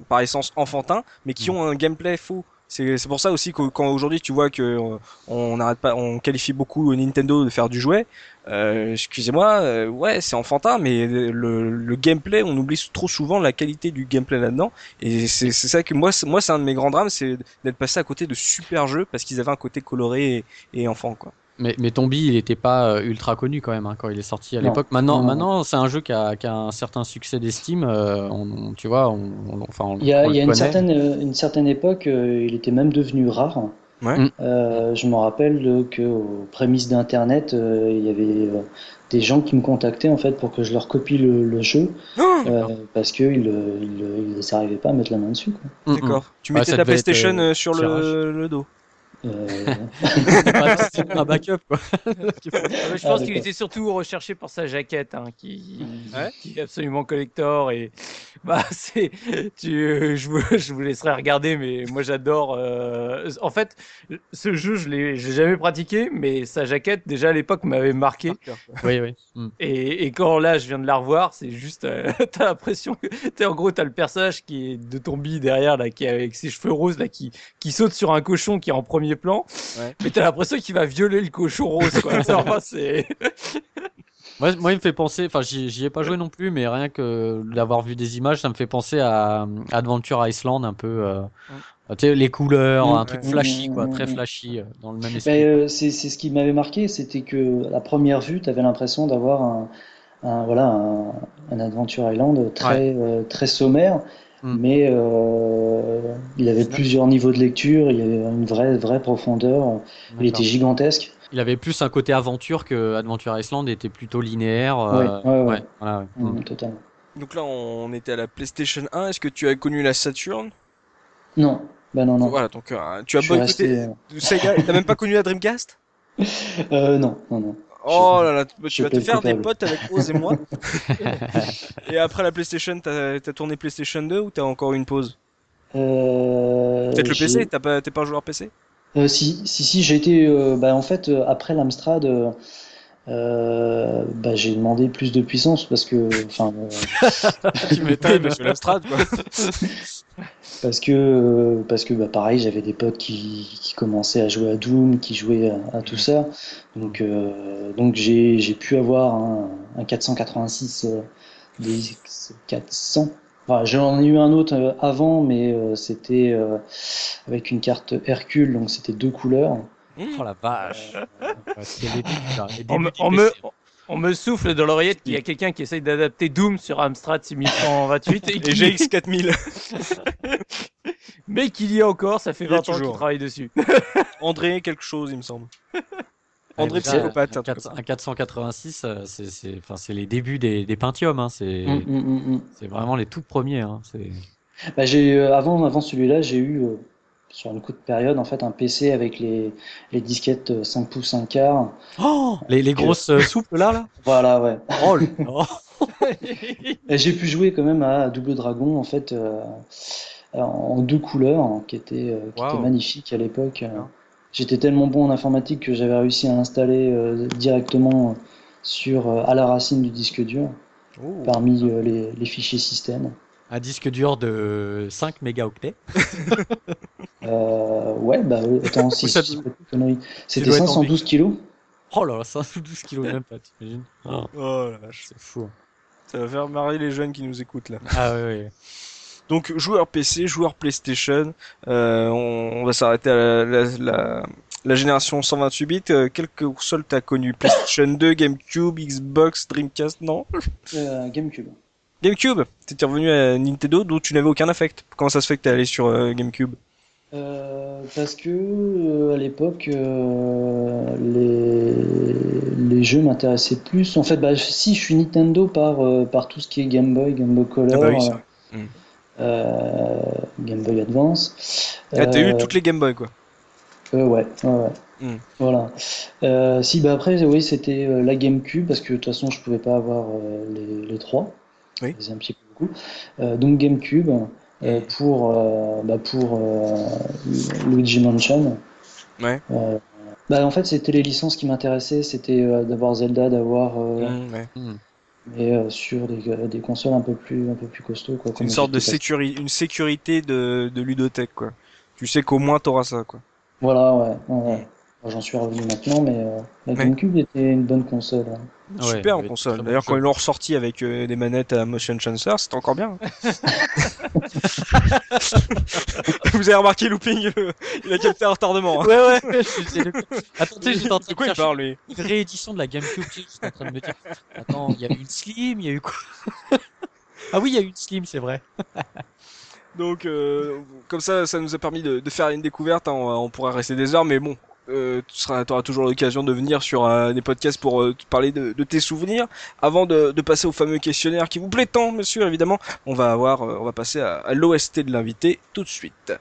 par essence enfantins, mais qui Mm. ont un gameplay fou. C'est pour ça aussi que quand aujourd'hui tu vois que euh, on n'arrête pas, on qualifie beaucoup Nintendo de faire du jouet. Euh, excusez-moi, euh, ouais, c'est enfantin, mais le, le gameplay, on oublie trop souvent la qualité du gameplay là-dedans. Et c'est ça que moi, moi, c'est un de mes grands drames, c'est d'être passé à côté de super jeux parce qu'ils avaient un côté coloré et, et enfant, quoi. Mais, mais Tombi, il était pas euh, ultra connu quand même hein, quand il est sorti à l'époque. Maintenant, Non, maintenant, c'est un jeu qui a, qui a un certain succès d'estime. euh, on, on- tu vois, on, on- enfin, on, Il y a, on il y a le une, certaine, euh, une certaine époque, euh, il était même devenu rare. Ouais. Mm. Euh, je me rappelle de, que aux prémices d'Internet, euh, il y avait euh, des gens qui me contactaient en fait pour que je leur copie le, le jeu euh, parce qu'ils ils, ils n'arrivaient pas à mettre la main dessus. Mm, mm. D'accord. Tu Ouais, mettais ça ta être, PlayStation euh, sur le, le dos. Euh, c'est un backup quoi. Ah, je Ah, pense qu'il d'accord. était surtout recherché pour sa jaquette, hein, qui, Ouais. qui est absolument collector. Et bah, c'est, tu, je, vous, je vous laisserai regarder, mais moi j'adore. euh, En fait, ce jeu, je l'ai, je l'ai jamais pratiqué, mais sa jaquette déjà à l'époque m'avait marqué. oui, oui. Mm. Et, et quand là, je viens de la revoir, c'est juste, euh, t'as l'impression que, t'es en gros, t'as le personnage qui est de Tombi derrière, là, qui est avec ses cheveux roses, là, qui, qui saute sur un cochon qui est en premier plan. Ouais. Mais t'as l'impression qu'il va violer le cochon rose, quoi. C'est vraiment, c'est, Moi, moi, il me fait penser, enfin, j'y j'y ai pas joué non plus, mais rien que d'avoir vu des images, ça me fait penser à euh, Adventure Island, un peu, euh, tu sais, les couleurs, un truc flashy, quoi, très flashy, euh, dans le même ben, esprit. euh, c'est c'est ce qui m'avait marqué, c'était que à la première vue, tu avais l'impression d'avoir un, un- voilà, un, un Adventure Island très, euh, très sommaire, Mm. mais euh, il avait plusieurs niveaux de lecture, il y avait une vraie, vraie profondeur, il était gigantesque. Il avait plus un côté aventure que Adventure Island était plutôt linéaire. euh, Ouais, ouais, ouais. voilà, ouais. Mm, totalement. Donc là, on était à la PlayStation 1. Est-ce que tu as connu la Saturn? Non, bah non, non. Voilà, donc euh, tu as boycotté resté, euh, Sega. T'as même pas connu la Dreamcast? Euh, non, non, non. Oh là là, tu je vas te faire des potes avec Oz et moi. et après la PlayStation, t'as as tourné PlayStation 2 ou t'as encore eu une pause? Euh, Peut-être le PC, pas, t'es pas un joueur PC Euh, si, si, si, j'ai été. euh, bah, en fait, euh, après l'Amstrad, euh, bah, j'ai demandé plus de puissance parce que. Enfin, Tu m'étonnes, monsieur l'Amstrad, quoi. parce que, parce que bah, pareil, j'avais des potes qui, qui commençaient à jouer à Doom, qui jouaient à, à tout ça. Donc, donc j'ai pu avoir un, un 486 euh, DX 400. Enfin, j'en ai eu un autre euh, avant, mais euh, c'était euh, avec une carte Hercule, donc c'était deux couleurs. Oh la vache. Les débuts, on, me, débuts du on, me, PC. on me souffle dans l'oreillette qu'il y a quelqu'un qui essaye d'adapter Doom sur Amstrad 6128 et, Et GX 4000. mais qu'il y a encore, ça fait Il y a 20 ans qu'il travaille dessus. André quelque chose, il me semble. André déjà, psychopathe. un, un truc 400 comme un 486, euh, c'est enfin, les débuts des, des Pentium. Hein, c'est Mm, mm, mm, mm. c'est vraiment les tout premiers. Hein, Bah, euh, avant avant celui-là, j'ai eu euh, sur une courte période en fait un PC avec les les disquettes euh, 5 pouces 5 quarts. Oh les, les grosses euh, souples là, là Voilà, ouais. Oh, le- j'ai pu jouer quand même à Double Dragon en fait euh, en deux couleurs hein, qui étaient euh, qui Wow. étaient magnifiques à l'époque. Euh. J'étais tellement bon en informatique que j'avais réussi à installer euh, directement sur euh, à la racine du disque dur Oh. parmi euh, les, les fichiers système. Un disque dur de 5 mégaoctets. Euh, ouais, bah euh, attends, si, ça si je doit- dis pas de conneries. C'était doit être en 512 kilos. Oh là, 112 kilos même pas, t'imagines Oh, Oh la vache. C'est fou. Ça va faire marrer les jeunes qui nous écoutent là. Ah ouais, ouais. Donc joueur PC, joueur PlayStation, euh, on, on va s'arrêter à la, la, la, la génération 128 bits. Euh, quelle console t'as connu? PlayStation 2, GameCube, Xbox, Dreamcast, non? Euh, GameCube. GameCube, t'étais revenu à Nintendo d'où tu n'avais aucun affect. Comment ça se fait que t'es allé sur euh, GameCube? Euh, parce que euh, à l'époque, euh, les, les jeux m'intéressaient plus. En fait, bah, si je suis Nintendo par, par tout ce qui est Game Boy, Game Boy Color, Ah bah oui, euh, euh, Game Boy Advance. Ah, t'as Euh, eu toutes les Game Boy quoi. euh, ouais, ouais, ouais. Mm. Voilà. Euh, si, bah après, oui, c'était euh, la GameCube, parce que de toute façon, je pouvais pas avoir euh, les, les trois. Oui. C'est un petit peu beaucoup. Euh, donc GameCube euh, Mm. pour, euh, bah, pour euh, Luigi Mansion. Ouais. Euh, bah, en fait, c'était les licences qui m'intéressaient. C'était euh, d'avoir Zelda, d'avoir. euh, Mm, ouais. Mais euh, sur des, des consoles un peu plus, un peu plus costauds. Quoi, C'est une sorte de sécurité, une sécurité de, de ludothèque quoi. Tu sais qu'au moins t'auras ça quoi. Voilà, ouais. ouais, J'en suis revenu maintenant, mais euh, la Ouais. GameCube était une bonne console. hein. Ouais, Super en console. bon D'ailleurs quand jeu. ils l'ont ressorti avec euh, des manettes à motion sensor, c'était encore bien. Vous avez remarqué Looping, euh, il a capté un retardement. hein. Ouais, ouais, le- sais, j'étais en train De quoi de il chercher parle lui? une réédition de la GameCube, j'étais en train de me dire, attends, il y a eu une Slim, il y a eu quoi? Ah oui, il y a eu une Slim, c'est vrai. Donc, euh, comme ça, ça nous a permis de, de faire une découverte. hein, on, on pourra rester des heures, mais bon, euh, tu auras toujours l'occasion de venir sur euh, des podcasts pour euh, te parler de, tes souvenirs. Avant de, passer au fameux questionnaire qui vous plaît tant, monsieur, évidemment, on va avoir, euh, on va passer à, à l'OST de l'invité tout de suite.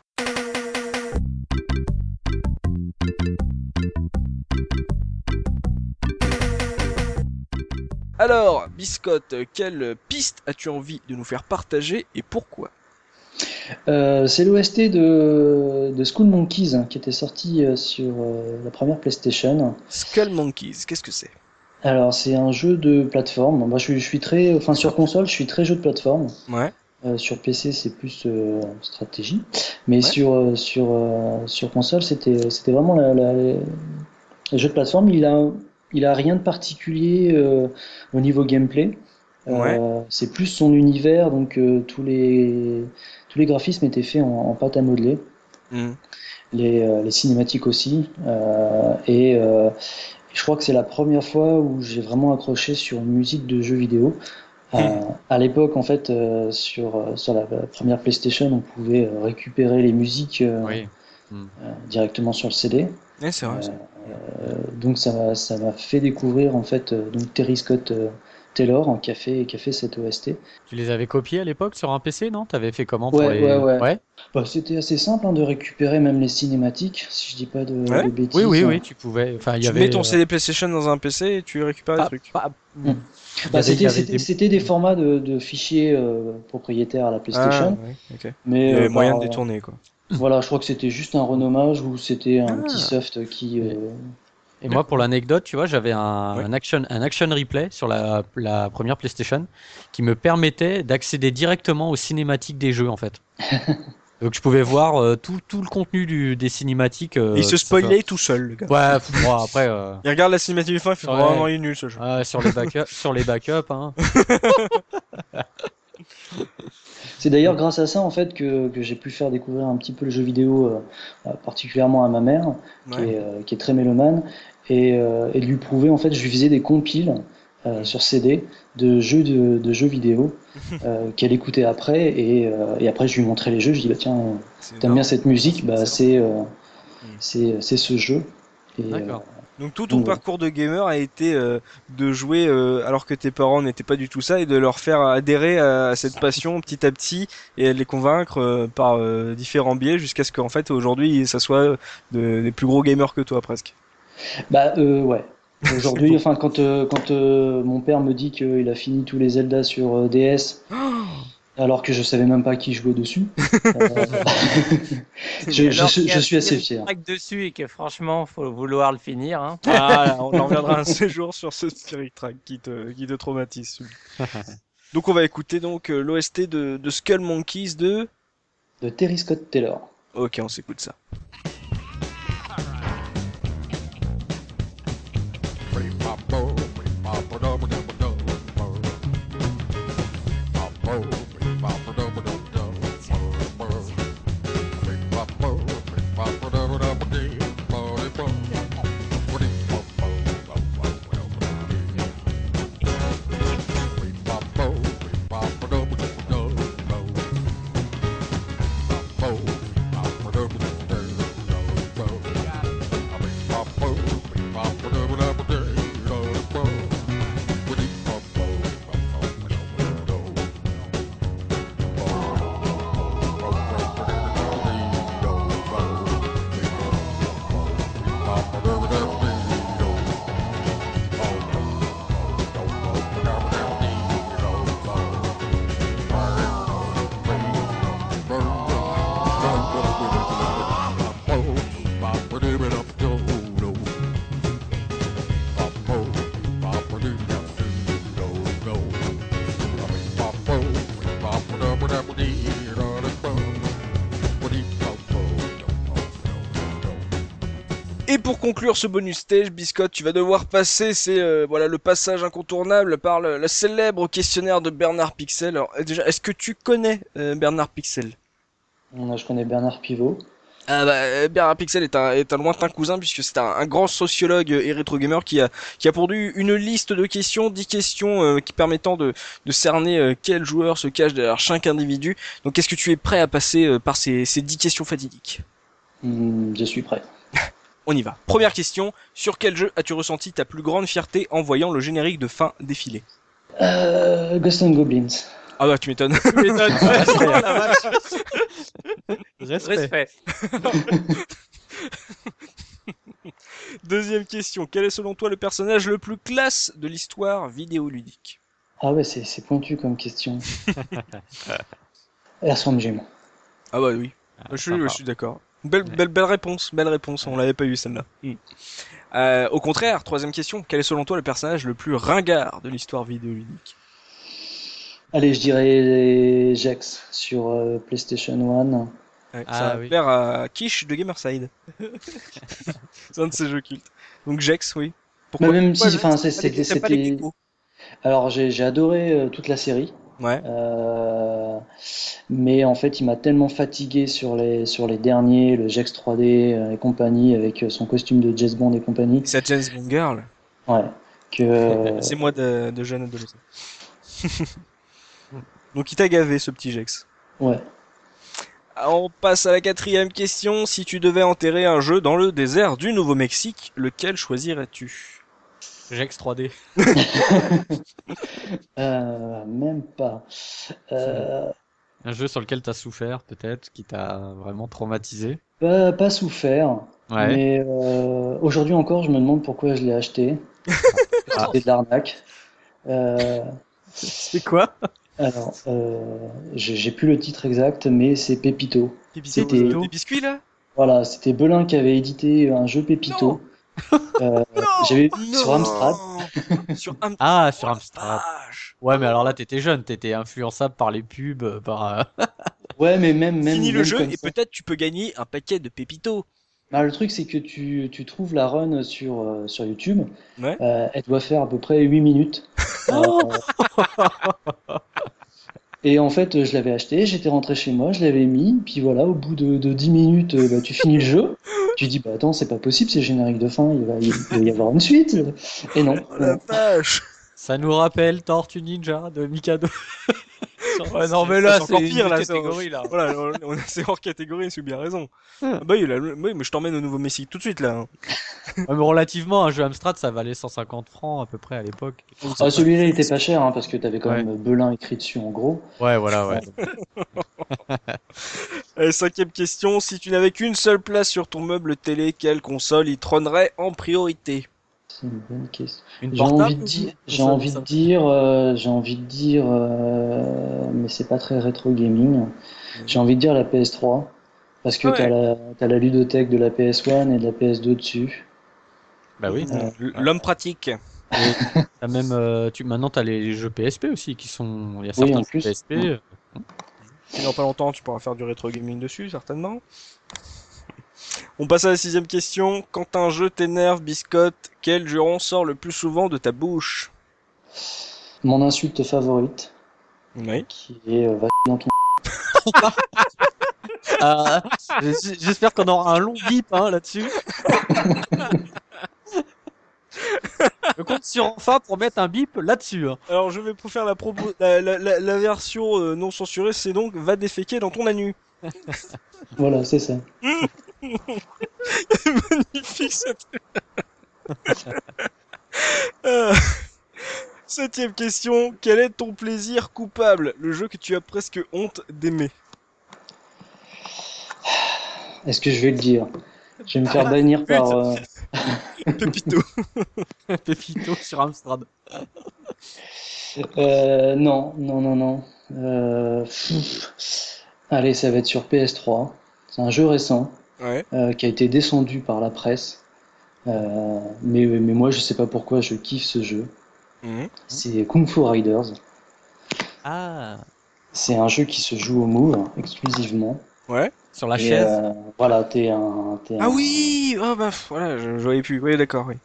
Alors, Biscotte, quelle piste as-tu envie de nous faire partager et pourquoi? Euh, c'est l'OST de, de School Monkeys hein, qui était sorti euh, sur euh, la première PlayStation. Skull Monkeys, qu'est-ce que c'est? Alors, c'est un jeu de plateforme. Moi, je, suis- je suis très, enfin, sur console, je suis très jeu de plateforme. Ouais. Sur PC, c'est plus stratégie. Mais Ouais. sur, sur, sur console, c'était, c'était vraiment la, la- le jeu de plateforme. Il a, il a rien de particulier au niveau gameplay. Euh, c'est plus son univers, donc euh, tous les, tous les graphismes étaient faits en, en pâte à modeler. Hmm. les, euh, les cinématiques aussi. Et je crois que c'est la première fois où j'ai vraiment accroché sur une musique de jeu vidéo. Euh, à l'époque, en fait, sur, sur la première PlayStation, on pouvait récupérer les musiques Oui. euh, directement sur le CD. Vrai. donc ça m'a ça m'a fait découvrir en fait donc Terry Scott Taylor hein, qui a fait qui a fait cette OST. Tu les avais copiés à l'époque sur un PC, non? T'avais fait comment pour Ouais, les... ouais, ouais. Bah, c'était assez simple hein, de récupérer même les cinématiques si je dis pas de, Ouais. de bêtises. Oui, oui, oui, tu pouvais. Enfin, il y Tu avait. mets ton euh, CD PlayStation dans un PC et tu récupères les pas- trucs. pas- Hmm. y Bah, c'était des- c'était des formats de, de fichiers euh, propriétaires à la Ah, PlayStation, ouais, ok. mais Il y avait euh, moyen de détourner quoi. Voilà, je crois que c'était juste un renommage ou c'était un Ah. petit soft qui. euh, Et moi, pour l'anecdote, tu vois, j'avais un, action, un action replay sur la, la première PlayStation qui me permettait d'accéder directement aux cinématiques des jeux, en fait. Donc, je pouvais voir euh, tout, tout le contenu du, des cinématiques. euh, il se spoilait tout seul, le gars. Ouais, pff, moi, après, euh, Il regarde la cinématique du fin, il fait vraiment il est nul ce jeu. sur les backups, sur les backups, hein. C'est d'ailleurs grâce à ça en fait que, que j'ai pu faire découvrir un petit peu le jeu vidéo, euh, euh, particulièrement à ma mère, qui, Ouais. est, euh, qui est très mélomane, et, euh, et de lui prouver en fait, je lui faisais des compiles sur CD de jeux de, de jeux vidéo qu'elle écoutait après, et, et après je lui montrais les jeux, je dis bah tiens, t'aimes bien cette musique, bah c'est Mm. c'est c'est ce jeu. Et, D'accord. Donc tout ton Ouais. parcours de gamer a été euh, de jouer euh, alors que tes parents n'étaient pas du tout ça et de leur faire adhérer à, à cette passion petit à petit et de les convaincre euh, par euh, différents biais jusqu'à ce qu'en fait aujourd'hui ça soit de- des plus gros gamers que toi presque. Bah euh, ouais. Aujourd'hui, enfin quand euh, quand euh, mon père me dit qu'il a fini tous les Zelda sur DS, alors que je savais même pas qui jouait dessus, euh, je, je, a je suis assez fier. Dessus et que franchement, faut vouloir le finir. Hein. Ah, on en reviendra un jours sur ce Spirit Track qui te, qui te traumatise. donc on va écouter donc euh, l'OST de, de Skull Monkeys de... De Terry Scott Taylor. Ok, on s'écoute ça. Pour conclure ce bonus stage, Biscotte, tu vas devoir passer, c'est euh, voilà le passage incontournable par le, le célèbre questionnaire de Bernard Pixel. Alors euh, déjà, est-ce que tu connais euh, Bernard Pixel? On a- Je connais Bernard Pivot. Ah bah, euh, Bernard Pixel est un, est un lointain cousin puisque c'est un, un grand sociologue et rétro gamer qui a, qui a pondu une liste de questions, 10 questions euh, qui permettant de, de cerner euh, quel joueur se cache derrière chaque individu. Donc est-ce que tu es prêt à passer euh, par ces, ces 10 questions fatidiques? Hmm, je suis prêt. On y va. Première question, sur quel jeu as-tu ressenti ta plus grande fierté en voyant le générique de fin défiler Euh, Ghost and Goblins. Ah bah tu m'étonnes. Tu m'étonnes. Vache. Respect. Respect. Deuxième question, quel est selon toi le personnage le plus classe de l'histoire vidéoludique Ah ouais, c'est c'est pointu comme question. Earthworm Jim. Ah bah oui. Ah, je, suis, sympa. je suis d'accord. Belle, belle, belle réponse, belle réponse. On l'avait pas eu celle-là. Hmm. Euh, au contraire, troisième question. Quel est selon toi le personnage le plus ringard de l'histoire vidéoludique? Allez, je dirais Jax sur euh, PlayStation 1. ouais, Ah, Ça oui. à Kish de Gamerside. c'est un de ses jeux cultes. Donc Jex, oui. Mais même si, Pourquoi enfin, c'est- les- c'était- les Alors, j'ai j'ai adoré euh, toute la série. Ouais. Euh, mais en fait, il m'a tellement fatigué sur les, sur les derniers, le Jax 3D euh, et compagnie, avec euh, son costume de James Bond et compagnie. C'est James Bond Girl. Ouais. Que, C'est moi de, de jeune adolescent. Donc il t'a gavé ce petit Jex. ouais. Ah, On passe à la quatrième question. Si tu devais enterrer un jeu dans le désert du Nouveau-Mexique, lequel choisirais-tu? Jex 3D. Euh, même pas. Euh, Un jeu sur lequel t'as souffert, peut-être, qui t'a vraiment traumatisé? pas, pas souffert. Ouais. Mais euh, aujourd'hui encore, je me demande pourquoi je l'ai acheté. Ah. C'était de l'arnaque. Euh, C'est quoi? alors, euh, j'ai plus le titre exact, mais c'est Pépito. C'était- Des biscuits là? Voilà, c'était Belin qui avait édité un jeu Pépito. Euh, J'avais sur Amstrad. sur Amstrad. Ah, sur Amstrad. Ouais, mais alors là, t'étais jeune, t'étais influençable par les pubs, euh, par. euh, Ouais, mais même, même, Fini le même jeu et peut-être tu peux gagner un paquet de pépitos. Bah, le truc, c'est que tu, tu trouves la run sur, euh, sur YouTube. Ouais. Euh, elle doit faire à peu près 8 minutes. Oh Euh, et en fait, je l'avais acheté, j'étais rentré chez moi, je l'avais mis, puis voilà, au bout de, de 10 minutes, bah, tu finis le jeu. Tu dis, bah attends, c'est pas possible, c'est générique de fin, il va, il va y avoir une suite. Et non. Oh la vache. Ça nous rappelle Tortue Ninja de Mikado. Ouais, non, mais là, c'est encore c'est pire, là, catégorie, là. Voilà, on, c'est hors catégorie, c'est bien raison. Ah bah oui, mais je t'emmène au Nouveau-Mexique tout de suite là. hein. Ouais, mais relativement, un jeu Amstrad, ça valait 150 francs à peu près à l'époque. Ah, celui-là, il était pas cher, hein, parce que t'avais quand Ouais. même Belin écrit dessus en gros. Ouais, voilà, ouais. Cinquième question, si tu n'avais qu'une seule place sur ton meuble télé, quelle console y trônerait en priorité? C'est une bonne question. J'ai envie de dire, j'ai envie de dire, euh, j'ai envie de dire, euh, mais c'est pas très rétro gaming. J'ai envie de dire la PS3 parce que Ouais. t'as la, ludothèque de la PS1 et de la PS2 dessus. Bah oui. Euh, L'homme pratique. T'as même, euh, tu, maintenant, t'as les jeux PSP aussi qui sont. Il y a Oui, certains en jeux plus. PSP. Euh, Et dans pas longtemps, tu pourras faire du rétro gaming dessus, certainement. On passe à la sixième question. Quand un jeu t'énerve, biscotte, quel juron sort le plus souvent de ta bouche? Mon insulte favorite, Oui. qui est euh, va dans ton. Ah, j- J'espère qu'on aura un long bip hein, là-dessus. Je compte sur enfin pour mettre un bip là-dessus. hein. Alors je vais pour faire la, propo- la, la, la- la version euh, non censurée, c'est donc va déféquer dans ton anu. Voilà, c'est ça. Magnifique cette. Euh, Septième question. Quel est ton plaisir coupable? Le jeu que tu as presque honte d'aimer. Est-ce que je vais le dire? Je vais me faire bannir par. euh, Pépito. Pépito sur Amstrad. euh, non, non, non, non. Euh. Allez, ça va être sur PS3. C'est un jeu récent. Ouais. euh, qui a été descendu par la presse. Euh, mais, mais moi, je sais pas pourquoi je kiffe ce jeu. Mhm. C'est Kung Fu Riders. Ah. C'est un jeu qui se joue au Move exclusivement. Ouais. Sur la Et, chaise. euh, voilà, t'es un, Ah un- oui, ah bah voilà, je, je voyais plus. Oui, d'accord, oui.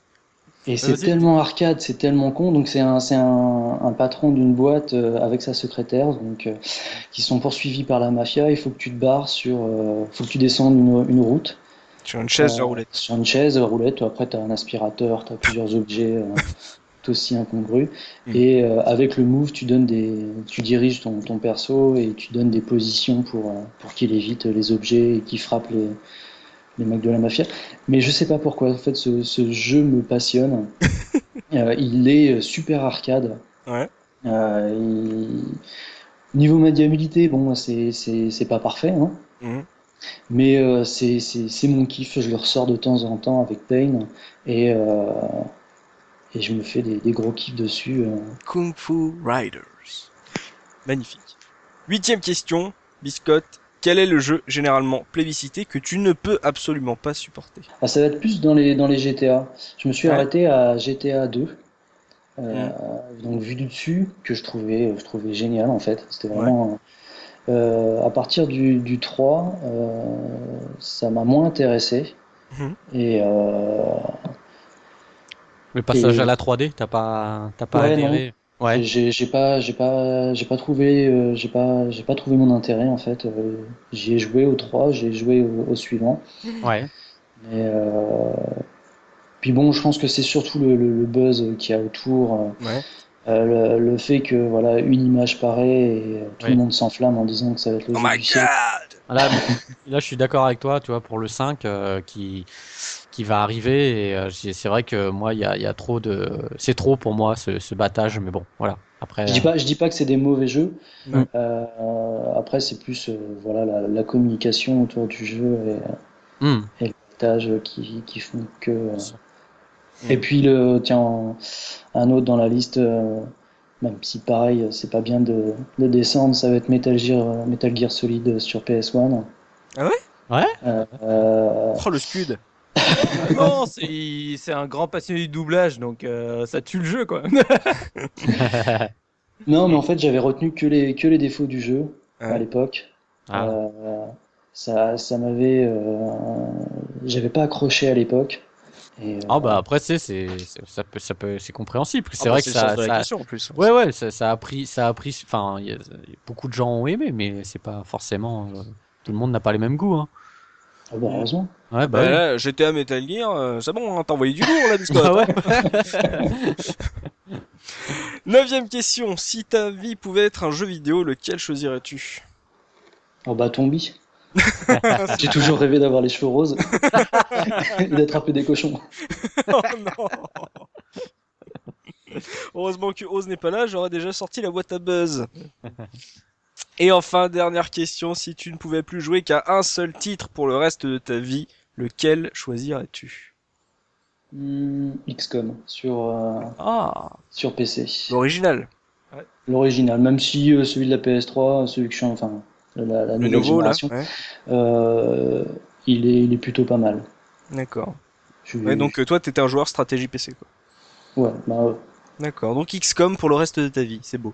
Et c'est Vas-y. tellement arcade, c'est tellement con. Donc c'est un, c'est un, un patron d'une boîte euh, avec sa secrétaire, donc euh, qui sont poursuivis par la mafia. Il faut que tu te barres sur, euh, faut que tu descendes une, une route Sur une chaise de Euh, roulette. sur une chaise roulette. Après t'as un aspirateur, t'as plusieurs objets euh, tout aussi incongrus. Mhm. Et euh, avec le move, tu donnes des, tu diriges ton, ton perso et tu donnes des positions pour pour qu'il évite les objets et qu'il frappe les les mecs de la mafia. Mais je sais pas pourquoi, en fait, ce, ce jeu me passionne. Euh, il est super arcade. Ouais. Euh, il- Niveau maniabilité, bon, c'est pas parfait, hein. Mhm. Mais euh, c'est mon kiff. Je le ressors de temps en temps avec Pain et euh, et je me fais des, des gros kiffs dessus. euh. Kung Fu Riders. Magnifique. Huitième question, Biscotte. Quel est le jeu généralement plébiscité que tu ne peux absolument pas supporter Ah, ça va être plus dans les dans les GTA. Je me suis Ouais. arrêté à GTA 2. Euh, donc vu du dessus que je trouvais je trouvais génial en fait c'était vraiment euh, à partir du, du 3 euh, ça m'a moins intéressé Mhm. et euh, Le passage et- à la 3D, t'as pas, t'as pas Ouais, adhéré. Ouais. j'ai j'ai pas j'ai pas j'ai pas trouvé euh, j'ai pas j'ai pas trouvé mon intérêt en fait Euh, j'y ai joué au 3 j'ai joué au, au suivant Ouais. mais euh, puis bon je pense que c'est surtout le, le, le buzz qu'il y a autour euh, Ouais. Euh, le, le fait que voilà une image paraît et tout Oui. le monde s'enflamme en disant que ça va être le Oh jeu my du siècle. god Là, là, je suis d'accord avec toi, tu vois, pour le 5 euh, qui qui va arriver. Et euh, c'est vrai que moi, il y a, il y a trop de, c'est trop pour moi ce, ce battage. Mais bon, voilà. Après, Je dis pas je dis pas que c'est des mauvais jeux. Euh, après c'est plus euh, voilà la, la communication autour du jeu et, euh, hmm, et le partage qui qui font que. euh. Et puis le tiens un autre dans la liste. euh, même si pareil, c'est pas bien de, de descendre, ça va être Metal Gear, euh, Metal Gear Solid sur PS1. Ah ouais? Ouais Euh, euh, Oh le scud non, c'est un grand passionné du doublage, donc euh, ça tue le jeu, quoi. non, mais en fait, j'avais retenu que les, que les défauts du jeu à Ouais. l'époque. Ah. Euh, ça, ça m'avait, euh, j'avais pas accroché à l'époque. Euh, Ah bah après, c'est, c'est, c'est- ça peut, ça peut, c'est compréhensible. C'est Ah bah, vrai que ça, ça- question en plus. ouais, ouais, ça, ça a pris, ça a pris. Enfin, il y a- beaucoup de gens ont aimé, mais c'est pas forcément. euh, tout le monde n'a pas les mêmes goûts. Hein. Ah bah, heureusement. Ouais, bah, Bah, oui. là, GTA Metal Gear, euh, c'est bon, hein, t'as envoyé du lourd là, Biscotte. Ah ouais. Neuvième question, si ta vie pouvait être un jeu vidéo, lequel choisirais-tu? Oh bah, Tombi. J'ai toujours rêvé d'avoir les cheveux roses et d'attraper des cochons. Oh non Heureusement que Oz n'est pas là, j'aurais déjà sorti la boîte à buzz. Et enfin, dernière question, si tu ne pouvais plus jouer qu'à un seul titre pour le reste de ta vie, lequel choisirais-tu? Hmm, XCOM sur, euh, Ah. sur PC. L'original, L'original, même si euh, celui de la PS3, celui que je suis enfin la, la le nouvelle nouveau là génération, ouais. euh, il, est, il est plutôt pas mal. D'accord. Ouais, donc toi t'étais un joueur stratégie PC quoi. ouais, bah, ouais. D'accord, donc XCOM pour le reste de ta vie, c'est beau.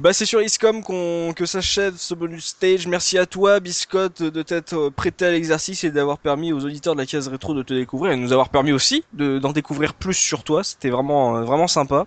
Et bah c'est sur XCOM qu'on que s'achève ce bonus stage. Merci à toi Biscotte de t'être euh, prêté à l'exercice et d'avoir permis aux auditeurs de la case rétro de te découvrir et de nous avoir permis aussi de d'en découvrir plus sur toi. C'était vraiment euh, vraiment sympa.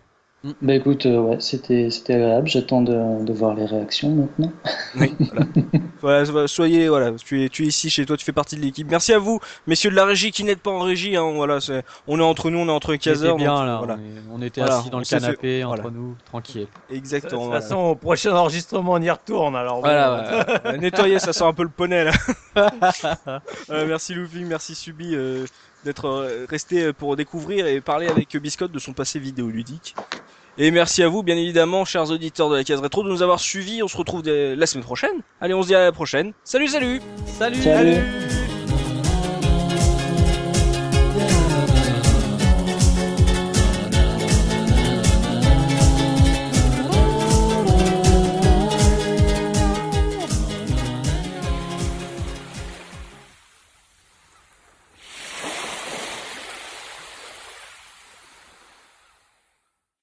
Bah écoute, euh, ouais, c'était c'était agréable. J'attends de, de voir les réactions maintenant. Oui, voilà. voilà, so- soyez voilà, tu es tu es ici chez toi, tu fais partie de l'équipe. Merci à vous messieurs de la régie qui n'êtes pas en régie hein, voilà, c'est on est entre nous, on est entre On était caseurs bien donc, là. voilà. On, est- on était Voilà, assis dans le fait- canapé voilà. entre nous, tranquille. De Exactement. toute voilà. façon, au prochain enregistrement, on y retourne. Alors, bon, Voilà, ouais. Euh, nettoyer, ça sent un peu le poney là. Euh, merci Looping, merci Subi euh, d'être resté pour découvrir et parler avec Biscotte de son passé vidéoludique. Et merci à vous, bien évidemment, chers auditeurs de la case rétro, de nous avoir suivis. On se retrouve la semaine prochaine. Allez, on se dit à la prochaine. Salut, salut Salut. Salut.